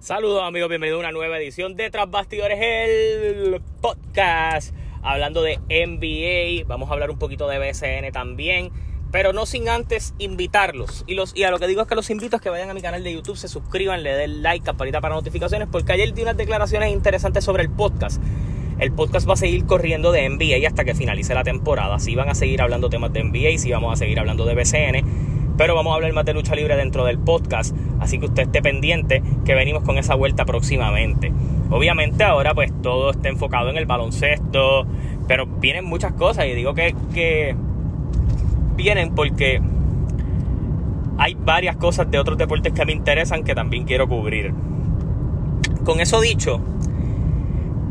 Saludos amigos, bienvenidos a una nueva edición de Tras Bastidores, el podcast. Hablando de NBA, vamos a hablar un poquito de BCN también, pero no sin antes invitarlos. Y, los, y a lo que digo es que los invito a que vayan a mi canal de YouTube, se suscriban, le den like, campanita para notificaciones, porque ayer di unas declaraciones interesantes sobre el podcast. El podcast va a seguir corriendo de NBA hasta que finalice la temporada. Si van a seguir hablando temas de NBA, si vamos a seguir hablando de BCN. Pero vamos a hablar más de lucha libre dentro del podcast. Así que usted esté pendiente que venimos con esa vuelta próximamente. Obviamente ahora pues todo está enfocado en el baloncesto. Pero vienen muchas cosas. Y digo que, que vienen porque hay varias cosas de otros deportes que me interesan que también quiero cubrir. Con eso dicho,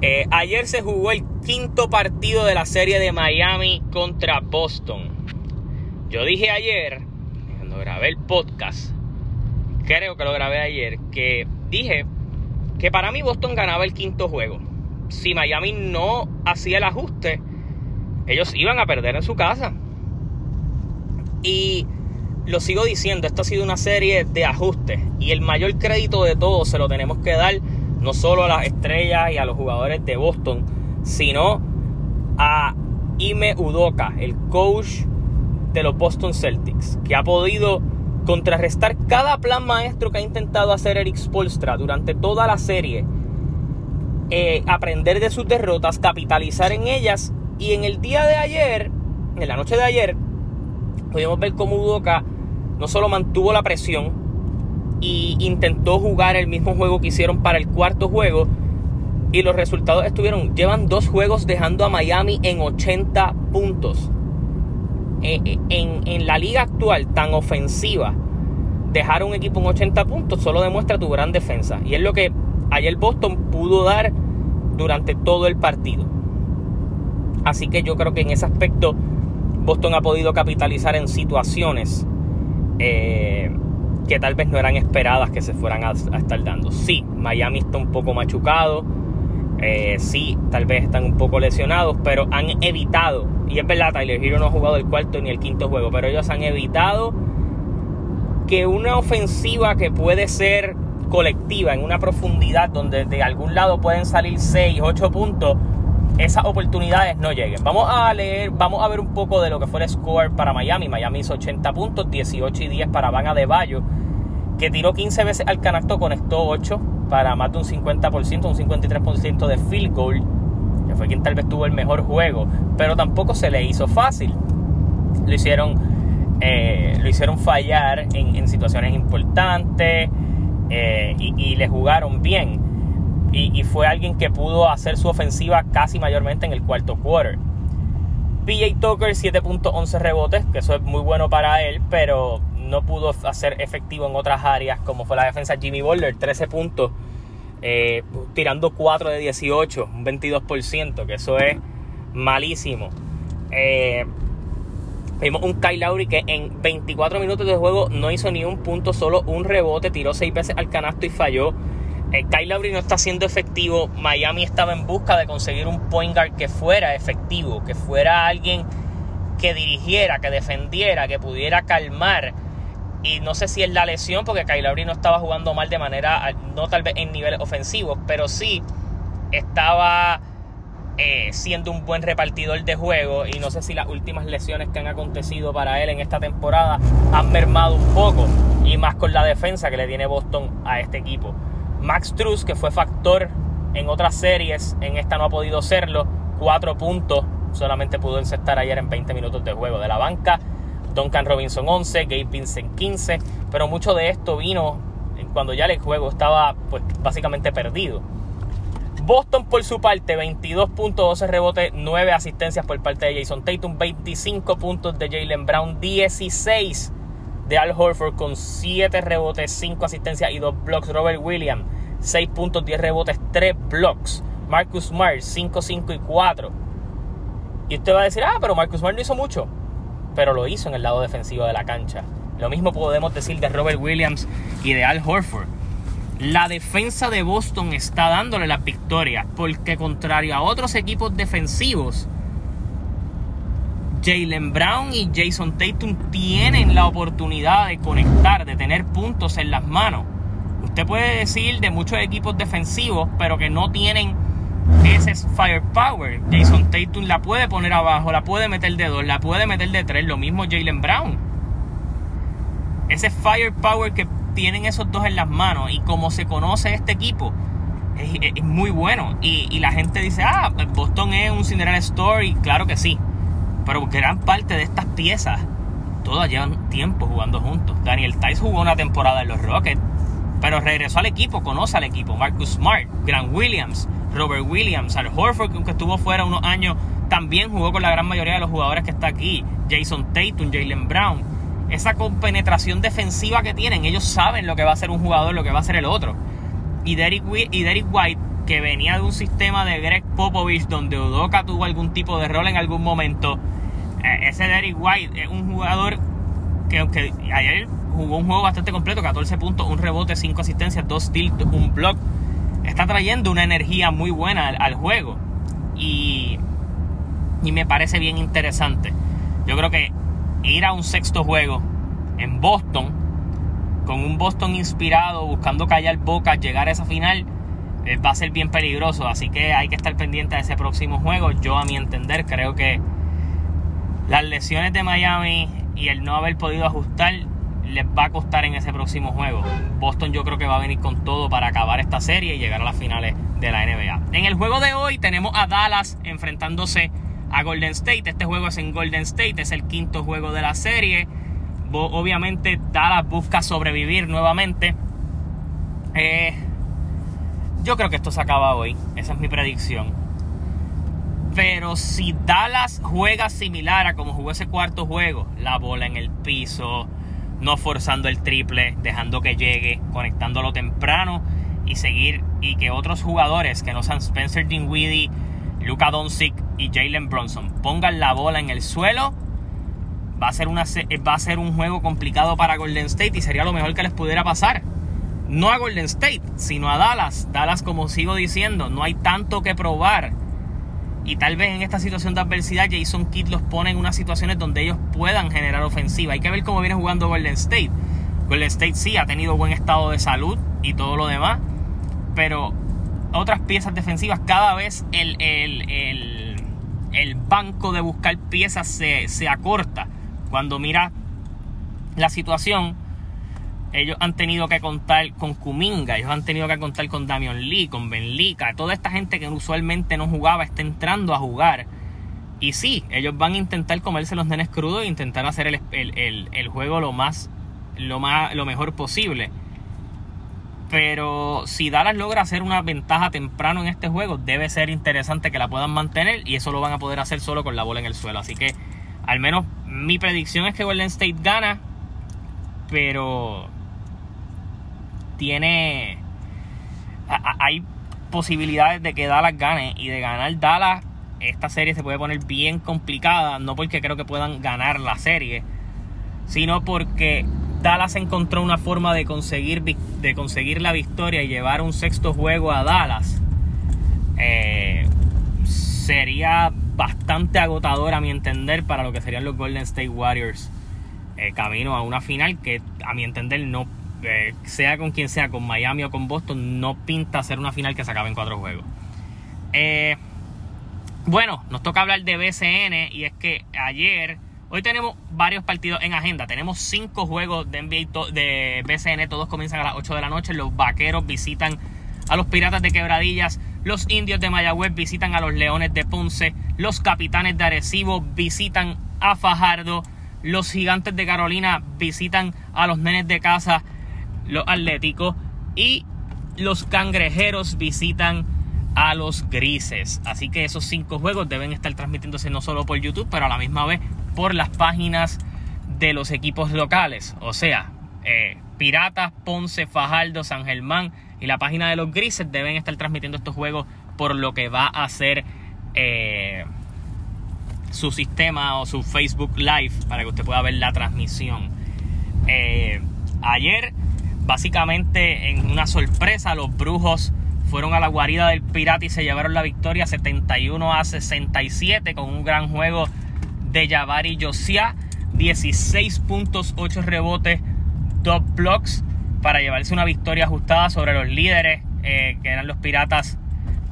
eh, ayer se jugó el quinto partido de la serie de Miami contra Boston. Yo dije ayer, grabé el podcast, creo que lo grabé ayer, que dije que para mí Boston ganaba el quinto juego. Si Miami no hacía el ajuste, ellos iban a perder en su casa. Y lo sigo diciendo, esto ha sido una serie de ajustes. Y el mayor crédito de todo se lo tenemos que dar no solo a las estrellas y a los jugadores de Boston, sino a Ime Udoka, el coach de los Boston Celtics, que ha podido contrarrestar cada plan maestro que ha intentado hacer Eric Spolstra durante toda la serie, eh, aprender de sus derrotas, capitalizar en ellas, y en el día de ayer, en la noche de ayer, pudimos ver cómo Udoka no solo mantuvo la presión, y intentó jugar el mismo juego que hicieron para el cuarto juego. Y los resultados estuvieron, llevan dos juegos dejando a Miami en 80 puntos. Eh, eh, en, la liga actual tan ofensiva, dejar un equipo en 80 puntos solo demuestra tu gran defensa. Y es lo que ayer Boston pudo dar durante todo el partido. Así que yo creo que en ese aspecto Boston ha podido capitalizar en situaciones eh, que tal vez no eran esperadas que se fueran a, estar dando. Sí, Miami está un poco machucado, eh, sí, tal vez están un poco lesionados, pero han evitado, y es verdad, Tyler Hero no ha jugado el cuarto ni el quinto juego, pero ellos han evitado que una ofensiva que puede ser colectiva en una profundidad donde de algún lado pueden salir 6, 8 puntos, esas oportunidades no lleguen. Vamos a leer, vamos a ver un poco de lo que fue el score para Miami. Miami hizo 80 puntos, 18 y 10 para Van Bayo que tiró 15 veces al canasto, conectó 8 para más de un 50%, un 53% de field goal, que fue quien tal vez tuvo el mejor juego, pero tampoco se le hizo fácil. Lo hicieron, eh, lo hicieron fallar en, situaciones importantes eh, y, le jugaron bien. Y, y, fue alguien que pudo hacer su ofensiva casi mayormente en el cuarto quarter. PJ Tucker 7.11 rebotes, que eso es muy bueno para él, pero no pudo hacer efectivo en otras áreas, como fue la defensa Jimmy Butler, 13 puntos, eh, tirando 4 de 18, un 22%, que eso es malísimo. Eh, vimos un Kyle Lowry que en 24 minutos de juego no hizo ni un punto, solo un rebote, tiró 6 veces al canasto y falló. Eh, Kyle Lowry no está siendo efectivo. Miami estaba en busca de conseguir un point guard que fuera efectivo, que fuera alguien que dirigiera, que defendiera, que pudiera calmar y no sé si es la lesión, porque Kyle no estaba jugando mal de manera, no tal vez en niveles ofensivos, pero sí estaba eh, siendo un buen repartidor de juego. Y no sé si las últimas lesiones que han acontecido para él en esta temporada han mermado un poco. Y más con la defensa que le tiene Boston a este equipo. Max Truss, que fue factor en otras series, en esta no ha podido serlo. Cuatro puntos, solamente pudo encestar ayer en 20 minutos de juego. De la banca Duncan Robinson 11, Gabe Vincent 15, pero mucho de esto vino cuando ya el juego estaba pues básicamente perdido. Boston por su parte, 22 puntos, 12 rebotes, 9 asistencias por parte de Jason Tatum, 25 puntos de Jalen Brown, 16 de Al Horford con 7 rebotes, 5 asistencias y 2 blocks. Robert Williams, 6 puntos, 10 rebotes, 3 blocks. Marcus Smart, 5, 5 y 4. Y usted va a decir, ah, pero Marcus Smart no hizo mucho pero lo hizo en el lado defensivo de la cancha. Lo mismo podemos decir de Robert Williams y de Al Horford. La defensa de Boston está dándole las victorias porque contrario a otros equipos defensivos, Jalen Brown y Jason Tatum tienen la oportunidad de conectar, de tener puntos en las manos. usted puede decir de muchos equipos defensivos, pero que no tienen ese firepower. Jason Tatum la puede poner abajo, la puede meter de dos, la puede meter de tres, lo mismo Jalen Brown. Ese firepower que tienen esos dos en las manos y como se conoce este equipo, es, muy bueno. Y, la gente dice, ah, Boston es un Cinderella Story. Claro que sí. Pero gran parte de estas piezas, todas llevan tiempo jugando juntos. Daniel Tice jugó una temporada en los Rockets, pero regresó al equipo, conoce al equipo. Marcus Smart, Grant Williams, Robert Williams, Al Horford, que aunque estuvo fuera unos años, también jugó con la gran mayoría de los jugadores que está aquí. Jason Tatum, Jalen Brown. Esa compenetración defensiva que tienen, ellos saben lo que va a ser un jugador, lo que va a ser el otro y Derek, White, que venía de un sistema de Greg Popovich donde Udoka tuvo algún tipo de rol en algún momento. Eh, ese Derek White es un jugador que aunque ayer jugó un juego bastante completo, 14 puntos, un rebote, 5 asistencias, 2 steals, un block. Está trayendo una energía muy buena al, juego. Y, y me parece bien interesante. Yo creo que ir a un sexto juego en Boston con un Boston inspirado, buscando callar boca, llegar a esa final, eh, va a ser bien peligroso. Así que hay que estar pendiente de ese próximo juego. Yo, a mi entender, creo que las lesiones de Miami y el no haber podido ajustar les va a costar en ese próximo juego. Boston yo creo que va a venir con todo para acabar esta serie y llegar a las finales de la NBA. En el juego de hoy tenemos a Dallas enfrentándose a Golden State. Este juego es en Golden State, es el quinto juego de la serie obviamente Dallas busca sobrevivir nuevamente. Eh, yo creo que esto se acaba hoy. Esa es mi predicción. Pero si Dallas juega similar a como jugó ese cuarto juego, la bola en el piso, no forzando el triple, dejando que llegue, conectándolo temprano y seguir y que otros jugadores que no sean Spencer Dinwiddie, Luka Doncic y Jalen Bronson pongan la bola en el suelo va a ser, una, va a ser un juego complicado para Golden State y sería lo mejor que les pudiera pasar. No a Golden State, sino a Dallas. Dallas, como sigo diciendo, no hay tanto que probar. Y tal vez en esta situación de adversidad Jason Kidd los pone en unas situaciones donde ellos puedan generar ofensiva. Hay que ver cómo viene jugando Golden State. Golden State sí ha tenido buen estado de salud y todo lo demás. Pero otras piezas defensivas cada vez el, el, banco de buscar piezas se, se acorta cuando mira la situación, ellos han tenido que contar con Kuminga, ellos han tenido que contar con Damian Lee, con Ben Lika, toda esta gente que usualmente no jugaba está entrando a jugar. Y sí, ellos van a intentar comerse los nenes crudos e intentar hacer el, juego lo más, lo más, lo mejor posible. Pero si Dallas logra hacer una ventaja temprano en este juego, debe ser interesante que la puedan mantener y eso lo van a poder hacer solo con la bola en el suelo. Así que al menos mi predicción es que Golden State gana, pero tiene. hay posibilidades de que Dallas gane y de ganar Dallas. Esta serie se puede poner bien complicada, no porque creo que puedan ganar la serie, sino porque Dallas encontró una forma de conseguir, de conseguir la victoria y llevar un sexto juego a Dallas. Eh, sería bastante agotador a mi entender para lo que serían los Golden State Warriors. Eh, camino a una final que a mi entender no, eh, sea con quien sea, con Miami o con Boston, no pinta ser una final que se acabe en cuatro juegos. Eh, bueno, nos toca hablar de BCN y es que ayer, hoy tenemos varios partidos en agenda. Tenemos cinco juegos de de BCN, todos comienzan a las 8 de la noche. Los vaqueros visitan a los Piratas de Quebradillas. Los indios de Mayagüez visitan a los Leones de Ponce. Los capitanes de Arecibo visitan a Fajardo. Los gigantes de Carolina visitan a los nenes de casa, los atléticos. Y los cangrejeros visitan a los grises. Así que esos cinco juegos deben estar transmitiéndose no solo por YouTube, pero a la misma vez por las páginas de los equipos locales. O sea, eh, Piratas, Ponce, Fajardo, San Germán y la página de los grises deben estar transmitiendo estos juegos por lo que va a ser eh, su sistema o su Facebook Live para que usted pueda ver la transmisión. Eh, ayer, básicamente en una sorpresa, los brujos fueron a la guarida del pirata y se llevaron la victoria 71 a 67 con un gran juego de Jabari Josia. 16 puntos, 8 rebotes, 2 blocks para llevarse una victoria ajustada sobre los líderes, eh, que eran los Piratas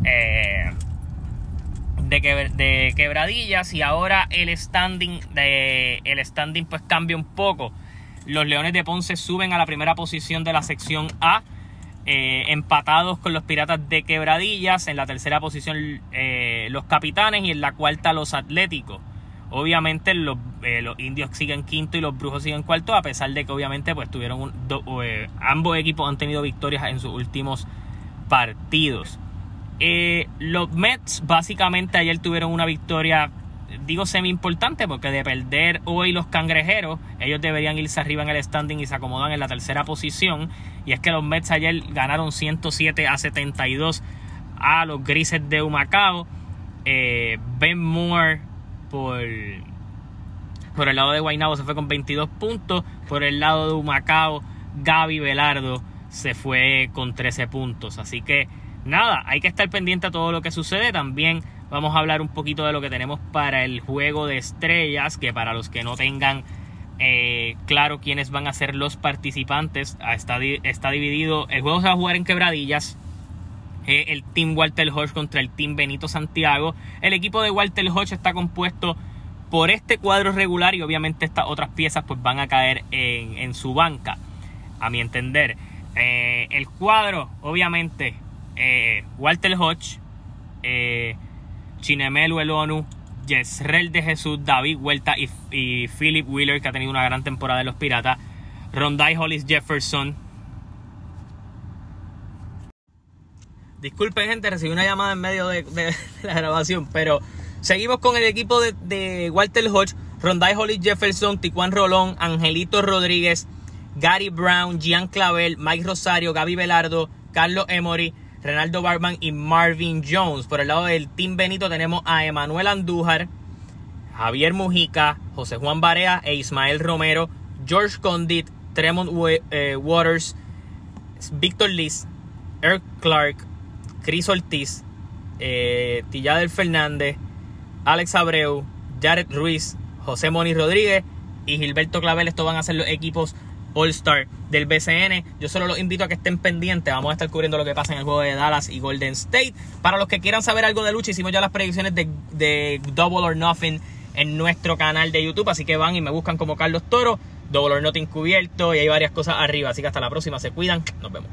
eh, de, de, Quebradillas. Y ahora el standing, de, el standing pues cambia un poco. Los Leones de Ponce suben a la primera posición de la sección A. Eh, empatados con los Piratas de Quebradillas. En la tercera posición los Capitanes y en la cuarta los Atléticos. Obviamente los, eh, los, indios siguen quinto y los brujos siguen cuarto, a pesar de que obviamente pues tuvieron eh, ambos equipos han tenido victorias en sus últimos partidos. Eh, los Mets básicamente ayer tuvieron una victoria, digo semi importante, porque de perder hoy los cangrejeros, ellos deberían irse arriba en el standing y se acomodan en la tercera posición. Y es que los Mets ayer ganaron 107 a 72 a los Grises de Humacao. ben Moore por, por el lado de Guaynabo se fue con 22 puntos. Por el lado de Humacao, Gaby Velardo se fue con 13 puntos. Así que nada, hay que estar pendiente a todo lo que sucede. También vamos a hablar un poquito de lo que tenemos para el juego de estrellas, que para los que no tengan eh, claro quiénes van a ser los participantes, ah, está, está dividido, el juego se va a jugar en quebradillas. Eh, el Team Walter Hodge contra el Team Benito Santiago. El equipo de Walter Hodge está compuesto por este cuadro regular y obviamente estas otras piezas pues van a caer en, su banca, a mi entender. Eh, el cuadro, obviamente, eh, Walter Hodge, Chinemelu Elonu, Yesrel de Jesús, David Huerta y, Philip Wheeler, que ha tenido una gran temporada de los Piratas, Rondai Hollis Jefferson, Disculpen, gente, recibí una llamada en medio de, la grabación, pero seguimos con el equipo de, Walter Hodge, Rondai Holly Jefferson, Tijuan Rolón, Angelito Rodríguez, Gary Brown, Gian Clavel, Mike Rosario, Gaby Velardo, Carlos Emory, Renaldo Barman y Marvin Jones. Por el lado del Team Benito tenemos a Emanuel Andújar, Javier Mujica, José Juan Barea e Ismael Romero, George Condit, Tremont eh, Waters, Víctor Liz, Eric Clark, Cris Ortiz, eh, Tilladel Fernández, Alex Abreu, Jared Ruiz, José Moni Rodríguez y Gilberto Clavel. Estos van a ser los equipos All-Star del BCN. Yo solo los invito a que estén pendientes. Vamos a estar cubriendo lo que pasa en el juego de Dallas y Golden State. Para los que quieran saber algo de lucha, hicimos ya las predicciones de, de Double or Nothing en nuestro canal de YouTube. Así que van y me buscan como Carlos Toro. Double or Nothing cubierto y hay varias cosas arriba. Así que hasta la próxima. Se cuidan. Nos vemos.